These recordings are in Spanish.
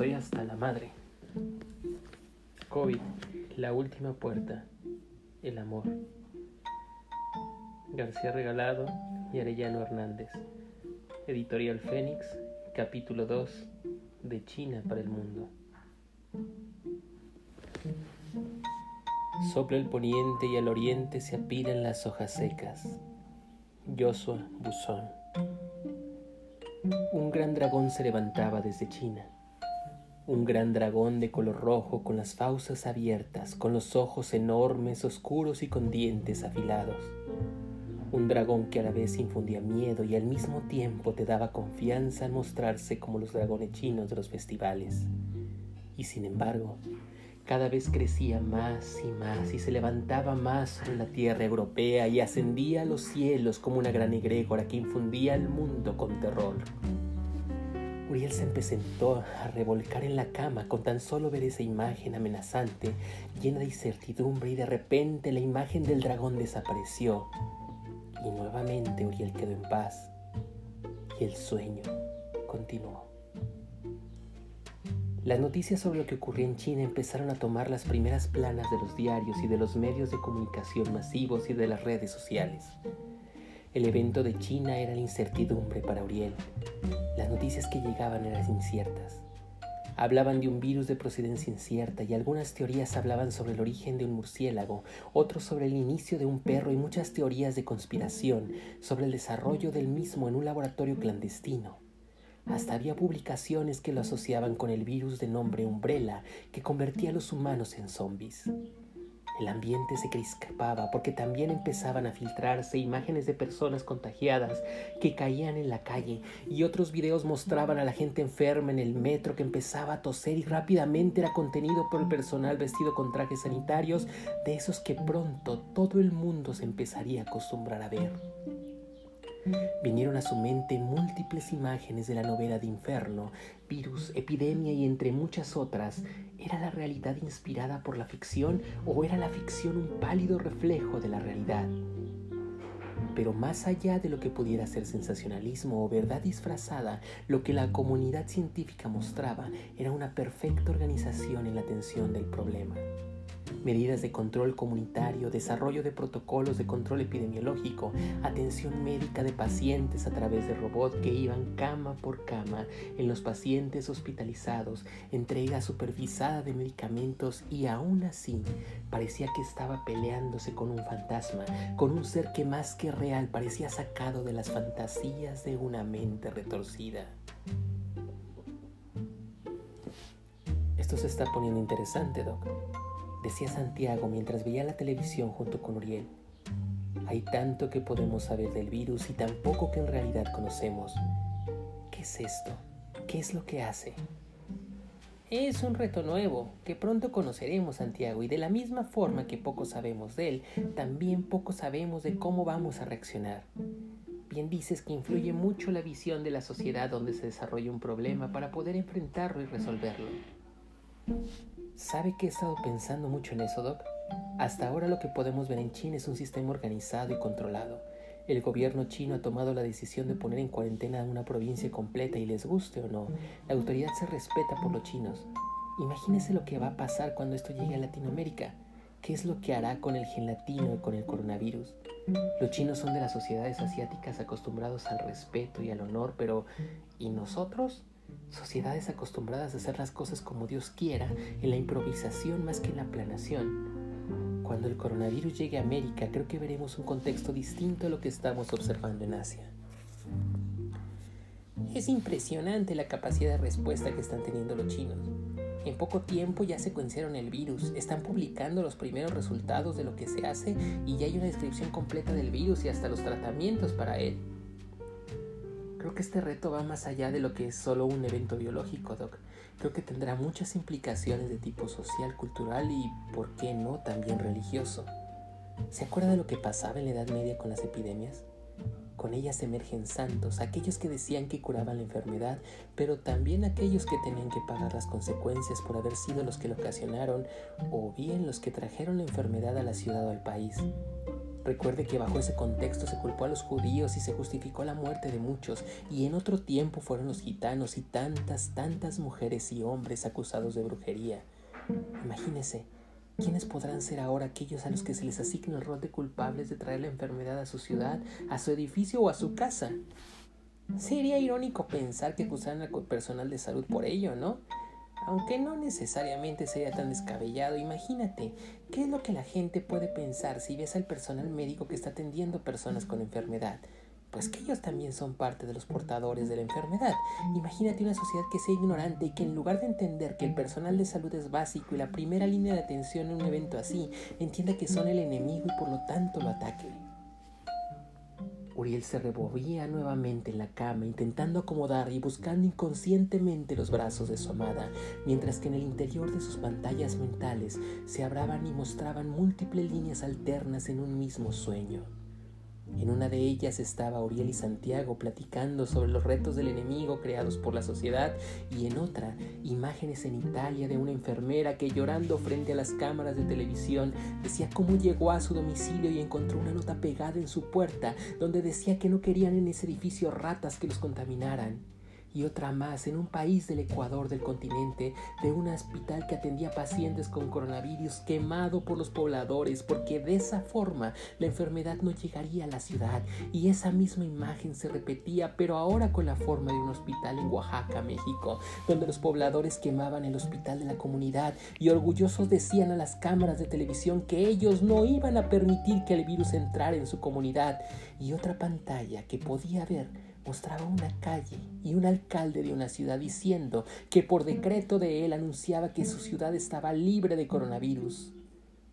Estoy hasta la madre. COVID, la última puerta, el amor. García Regalado y Arellano Hernández. Editorial Fénix, capítulo 2, de China para el mundo. Sopla el poniente y al oriente se apilan las hojas secas. Joshua Buzón. Un gran dragón se levantaba desde China un gran dragón de color rojo con las fauces abiertas, con los ojos enormes, oscuros y con dientes afilados. Un dragón que a la vez infundía miedo y al mismo tiempo te daba confianza al mostrarse como los dragones chinos de los festivales. Y sin embargo, cada vez crecía más y más y se levantaba más sobre la tierra europea y ascendía a los cielos como una gran egrégora que infundía al mundo con terror. Uriel se empezó a revolcar en la cama con tan solo ver esa imagen amenazante, llena de incertidumbre, y de repente la imagen del dragón desapareció. Y nuevamente Uriel quedó en paz. Y el sueño continuó. Las noticias sobre lo que ocurría en China empezaron a tomar las primeras planas de los diarios y de los medios de comunicación masivos y de las redes sociales. El evento de China era la incertidumbre para Uriel. Las noticias que llegaban eran inciertas. Hablaban de un virus de procedencia incierta y algunas teorías hablaban sobre el origen de un murciélago, otros sobre el inicio de un perro y muchas teorías de conspiración sobre el desarrollo del mismo en un laboratorio clandestino. Hasta había publicaciones que lo asociaban con el virus de nombre Umbrella que convertía a los humanos en zombies. El ambiente se crispaba porque también empezaban a filtrarse imágenes de personas contagiadas que caían en la calle y otros videos mostraban a la gente enferma en el metro que empezaba a toser y rápidamente era contenido por el personal vestido con trajes sanitarios de esos que pronto todo el mundo se empezaría a acostumbrar a ver. Vinieron a su mente múltiples imágenes de la novela de Inferno, virus, epidemia y entre muchas otras. ¿Era la realidad inspirada por la ficción o era la ficción un pálido reflejo de la realidad? Pero más allá de lo que pudiera ser sensacionalismo o verdad disfrazada, lo que la comunidad científica mostraba era una perfecta organización en la atención del problema medidas de control comunitario, desarrollo de protocolos de control epidemiológico, atención médica de pacientes a través de robots que iban cama por cama en los pacientes hospitalizados, entrega supervisada de medicamentos y aún así parecía que estaba peleándose con un fantasma, con un ser que más que real parecía sacado de las fantasías de una mente retorcida. Esto se está poniendo interesante, Doc decía Santiago mientras veía la televisión junto con Uriel. Hay tanto que podemos saber del virus y tan poco que en realidad conocemos. ¿Qué es esto? ¿Qué es lo que hace? Es un reto nuevo que pronto conoceremos, Santiago, y de la misma forma que poco sabemos de él, también poco sabemos de cómo vamos a reaccionar. Bien dices que influye mucho la visión de la sociedad donde se desarrolla un problema para poder enfrentarlo y resolverlo. ¿Sabe que he estado pensando mucho en eso, Doc? Hasta ahora lo que podemos ver en China es un sistema organizado y controlado. El gobierno chino ha tomado la decisión de poner en cuarentena una provincia completa y les guste o no, la autoridad se respeta por los chinos. Imagínese lo que va a pasar cuando esto llegue a Latinoamérica. ¿Qué es lo que hará con el gelatino y con el coronavirus? Los chinos son de las sociedades asiáticas acostumbrados al respeto y al honor, pero ¿y nosotros? Sociedades acostumbradas a hacer las cosas como Dios quiera, en la improvisación más que en la planación. Cuando el coronavirus llegue a América, creo que veremos un contexto distinto a lo que estamos observando en Asia. Es impresionante la capacidad de respuesta que están teniendo los chinos. En poco tiempo ya secuenciaron el virus, están publicando los primeros resultados de lo que se hace y ya hay una descripción completa del virus y hasta los tratamientos para él. Creo que este reto va más allá de lo que es solo un evento biológico, Doc. Creo que tendrá muchas implicaciones de tipo social, cultural y, ¿por qué no?, también religioso. ¿Se acuerda de lo que pasaba en la Edad Media con las epidemias? Con ellas emergen santos, aquellos que decían que curaban la enfermedad, pero también aquellos que tenían que pagar las consecuencias por haber sido los que lo ocasionaron o bien los que trajeron la enfermedad a la ciudad o al país. Recuerde que bajo ese contexto se culpó a los judíos y se justificó la muerte de muchos, y en otro tiempo fueron los gitanos y tantas, tantas mujeres y hombres acusados de brujería. Imagínese, ¿quiénes podrán ser ahora aquellos a los que se les asigna el rol de culpables de traer la enfermedad a su ciudad, a su edificio o a su casa? Sería irónico pensar que acusaran al personal de salud por ello, ¿no? Aunque no necesariamente sería tan descabellado, imagínate, ¿qué es lo que la gente puede pensar si ves al personal médico que está atendiendo personas con enfermedad? Pues que ellos también son parte de los portadores de la enfermedad. Imagínate una sociedad que sea ignorante y que en lugar de entender que el personal de salud es básico y la primera línea de atención en un evento así, entienda que son el enemigo y por lo tanto lo ataque. Uriel se revolvía nuevamente en la cama, intentando acomodar y buscando inconscientemente los brazos de su amada, mientras que en el interior de sus pantallas mentales se abraban y mostraban múltiples líneas alternas en un mismo sueño. En una de ellas estaba Uriel y Santiago platicando sobre los retos del enemigo creados por la sociedad y en otra imágenes en Italia de una enfermera que llorando frente a las cámaras de televisión decía cómo llegó a su domicilio y encontró una nota pegada en su puerta donde decía que no querían en ese edificio ratas que los contaminaran y otra más en un país del Ecuador del continente de un hospital que atendía pacientes con coronavirus quemado por los pobladores porque de esa forma la enfermedad no llegaría a la ciudad. Y esa misma imagen se repetía pero ahora con la forma de un hospital en Oaxaca, México, donde los pobladores quemaban el hospital de la comunidad y orgullosos decían a las cámaras de televisión que ellos no iban a permitir que el virus entrara en su comunidad. Y otra pantalla que podía ver mostraba una calle y un alcalde de una ciudad diciendo que por decreto de él anunciaba que su ciudad estaba libre de coronavirus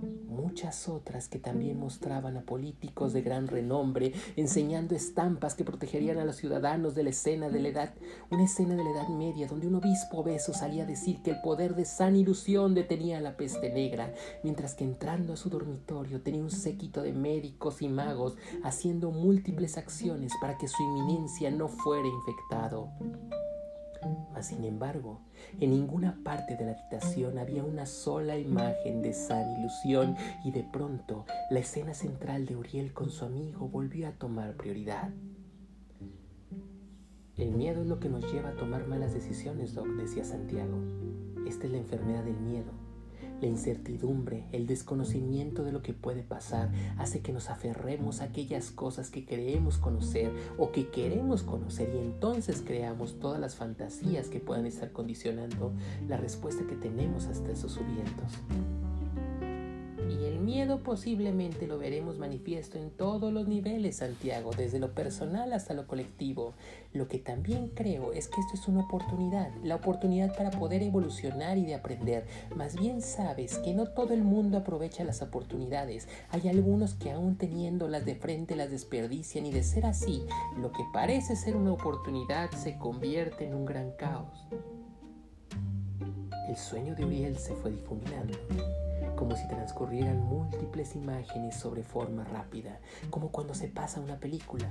muchas otras que también mostraban a políticos de gran renombre enseñando estampas que protegerían a los ciudadanos de la escena de la edad, una escena de la Edad Media donde un obispo obeso salía a decir que el poder de san ilusión detenía la peste negra, mientras que entrando a su dormitorio tenía un séquito de médicos y magos haciendo múltiples acciones para que su inminencia no fuera infectado. Mas sin embargo, en ninguna parte de la habitación había una sola imagen de San Ilusión y de pronto la escena central de Uriel con su amigo volvió a tomar prioridad. El miedo es lo que nos lleva a tomar malas decisiones, Doc, decía Santiago. Esta es la enfermedad del miedo. La incertidumbre, el desconocimiento de lo que puede pasar, hace que nos aferremos a aquellas cosas que creemos conocer o que queremos conocer y entonces creamos todas las fantasías que puedan estar condicionando la respuesta que tenemos hasta esos vientos miedo posiblemente lo veremos manifiesto en todos los niveles, Santiago, desde lo personal hasta lo colectivo. Lo que también creo es que esto es una oportunidad, la oportunidad para poder evolucionar y de aprender. Más bien sabes que no todo el mundo aprovecha las oportunidades. Hay algunos que aún teniéndolas de frente las desperdician y de ser así, lo que parece ser una oportunidad se convierte en un gran caos. El sueño de Uriel se fue difuminando como si transcurrieran múltiples imágenes sobre forma rápida, como cuando se pasa una película.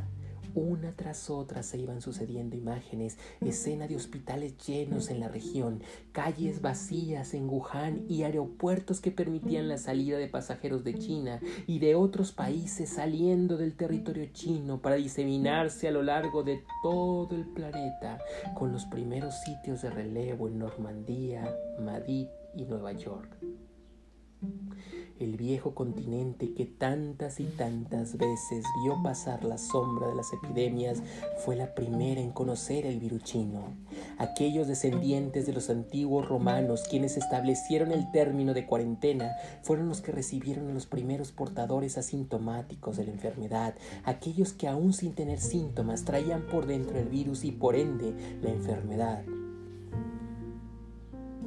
Una tras otra se iban sucediendo imágenes, escena de hospitales llenos en la región, calles vacías en Wuhan y aeropuertos que permitían la salida de pasajeros de China y de otros países saliendo del territorio chino para diseminarse a lo largo de todo el planeta, con los primeros sitios de relevo en Normandía, Madrid y Nueva York el viejo continente que tantas y tantas veces vio pasar la sombra de las epidemias, fue la primera en conocer el viruchino. Aquellos descendientes de los antiguos romanos, quienes establecieron el término de cuarentena, fueron los que recibieron a los primeros portadores asintomáticos de la enfermedad, aquellos que aún sin tener síntomas traían por dentro el virus y por ende la enfermedad.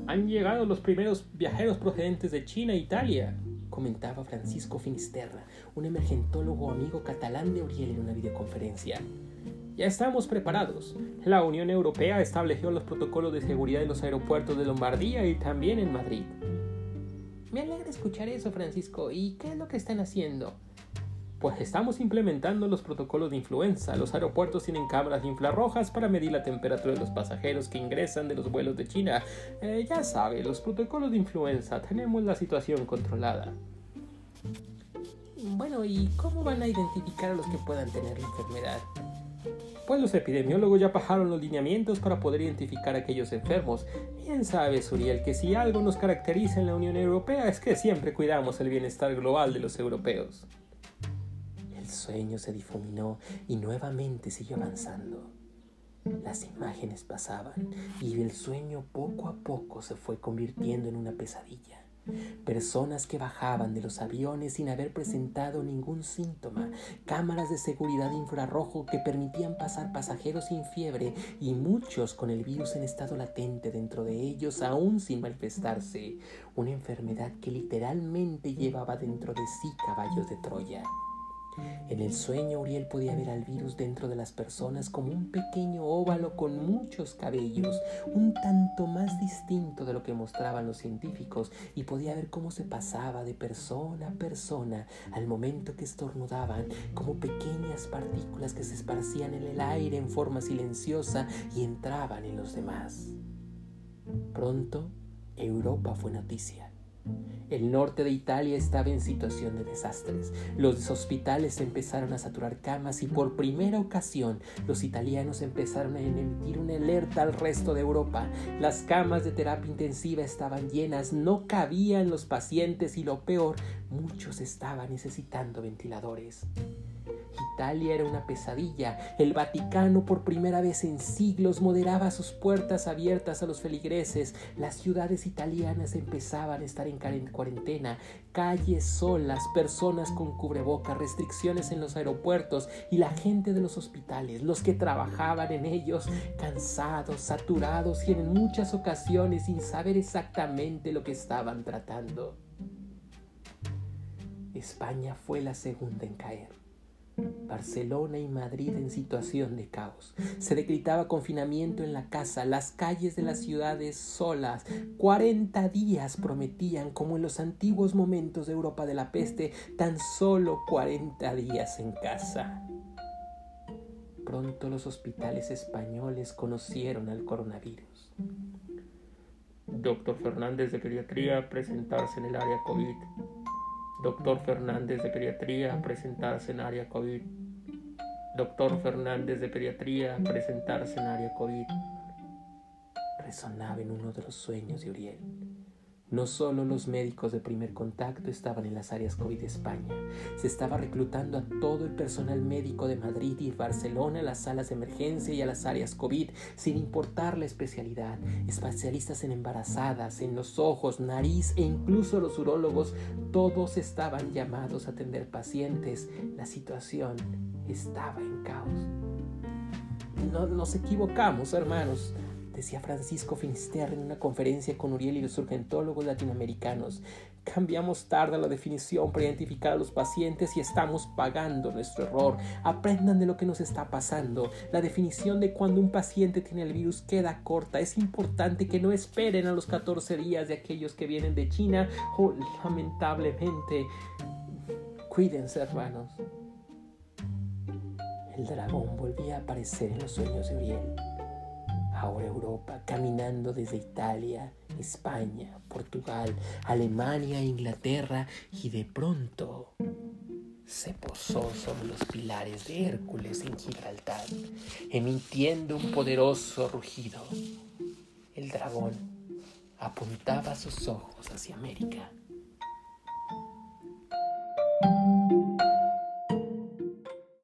Han llegado los primeros viajeros procedentes de China e Italia, comentaba Francisco Finisterra, un emergentólogo amigo catalán de Uriel en una videoconferencia. Ya estamos preparados. La Unión Europea estableció los protocolos de seguridad en los aeropuertos de Lombardía y también en Madrid. Me alegra escuchar eso, Francisco. ¿Y qué es lo que están haciendo? Pues estamos implementando los protocolos de influenza. Los aeropuertos tienen cámaras infrarrojas para medir la temperatura de los pasajeros que ingresan de los vuelos de China. Eh, ya sabe, los protocolos de influenza tenemos la situación controlada. Bueno, ¿y cómo van a identificar a los que puedan tener la enfermedad? Pues los epidemiólogos ya bajaron los lineamientos para poder identificar a aquellos enfermos. Bien sabes, Uriel, que si algo nos caracteriza en la Unión Europea es que siempre cuidamos el bienestar global de los europeos. Sueño se difuminó y nuevamente siguió avanzando. Las imágenes pasaban y el sueño poco a poco se fue convirtiendo en una pesadilla. Personas que bajaban de los aviones sin haber presentado ningún síntoma, cámaras de seguridad infrarrojo que permitían pasar pasajeros sin fiebre y muchos con el virus en estado latente dentro de ellos aún sin manifestarse, una enfermedad que literalmente llevaba dentro de sí caballos de Troya. En el sueño Uriel podía ver al virus dentro de las personas como un pequeño óvalo con muchos cabellos, un tanto más distinto de lo que mostraban los científicos, y podía ver cómo se pasaba de persona a persona al momento que estornudaban, como pequeñas partículas que se esparcían en el aire en forma silenciosa y entraban en los demás. Pronto, Europa fue noticia. El norte de Italia estaba en situación de desastres. Los hospitales empezaron a saturar camas y por primera ocasión los italianos empezaron a emitir una alerta al resto de Europa. Las camas de terapia intensiva estaban llenas, no cabían los pacientes y lo peor, muchos estaban necesitando ventiladores. Italia era una pesadilla. El Vaticano por primera vez en siglos moderaba sus puertas abiertas a los feligreses. Las ciudades italianas empezaban a estar en cuarentena. Calles solas, personas con cubrebocas, restricciones en los aeropuertos y la gente de los hospitales, los que trabajaban en ellos, cansados, saturados y en muchas ocasiones sin saber exactamente lo que estaban tratando. España fue la segunda en caer. Barcelona y Madrid en situación de caos. Se decretaba confinamiento en la casa, las calles de las ciudades solas. Cuarenta días prometían, como en los antiguos momentos de Europa de la peste, tan solo cuarenta días en casa. Pronto los hospitales españoles conocieron al coronavirus. Doctor Fernández de Pediatría presentarse en el área COVID. Doctor Fernández de Pediatría, presentarse en área COVID. Doctor Fernández de Pediatría, presentarse en área COVID. Resonaba en uno de los sueños de Uriel. No solo los médicos de primer contacto estaban en las áreas COVID de España, se estaba reclutando a todo el personal médico de Madrid y Barcelona a las salas de emergencia y a las áreas COVID, sin importar la especialidad. Especialistas en embarazadas, en los ojos, nariz e incluso los urólogos, todos estaban llamados a atender pacientes. La situación estaba en caos. No nos equivocamos, hermanos decía Francisco Finisterre en una conferencia con Uriel y los urgentólogos latinoamericanos. Cambiamos tarde la definición para identificar a los pacientes y estamos pagando nuestro error. Aprendan de lo que nos está pasando. La definición de cuando un paciente tiene el virus queda corta. Es importante que no esperen a los 14 días de aquellos que vienen de China o lamentablemente. Cuídense, hermanos. El dragón volvía a aparecer en los sueños de Uriel Europa, caminando desde Italia, España, Portugal, Alemania, Inglaterra y de pronto se posó sobre los pilares de Hércules en Gibraltar, emitiendo un poderoso rugido. El dragón apuntaba sus ojos hacia América.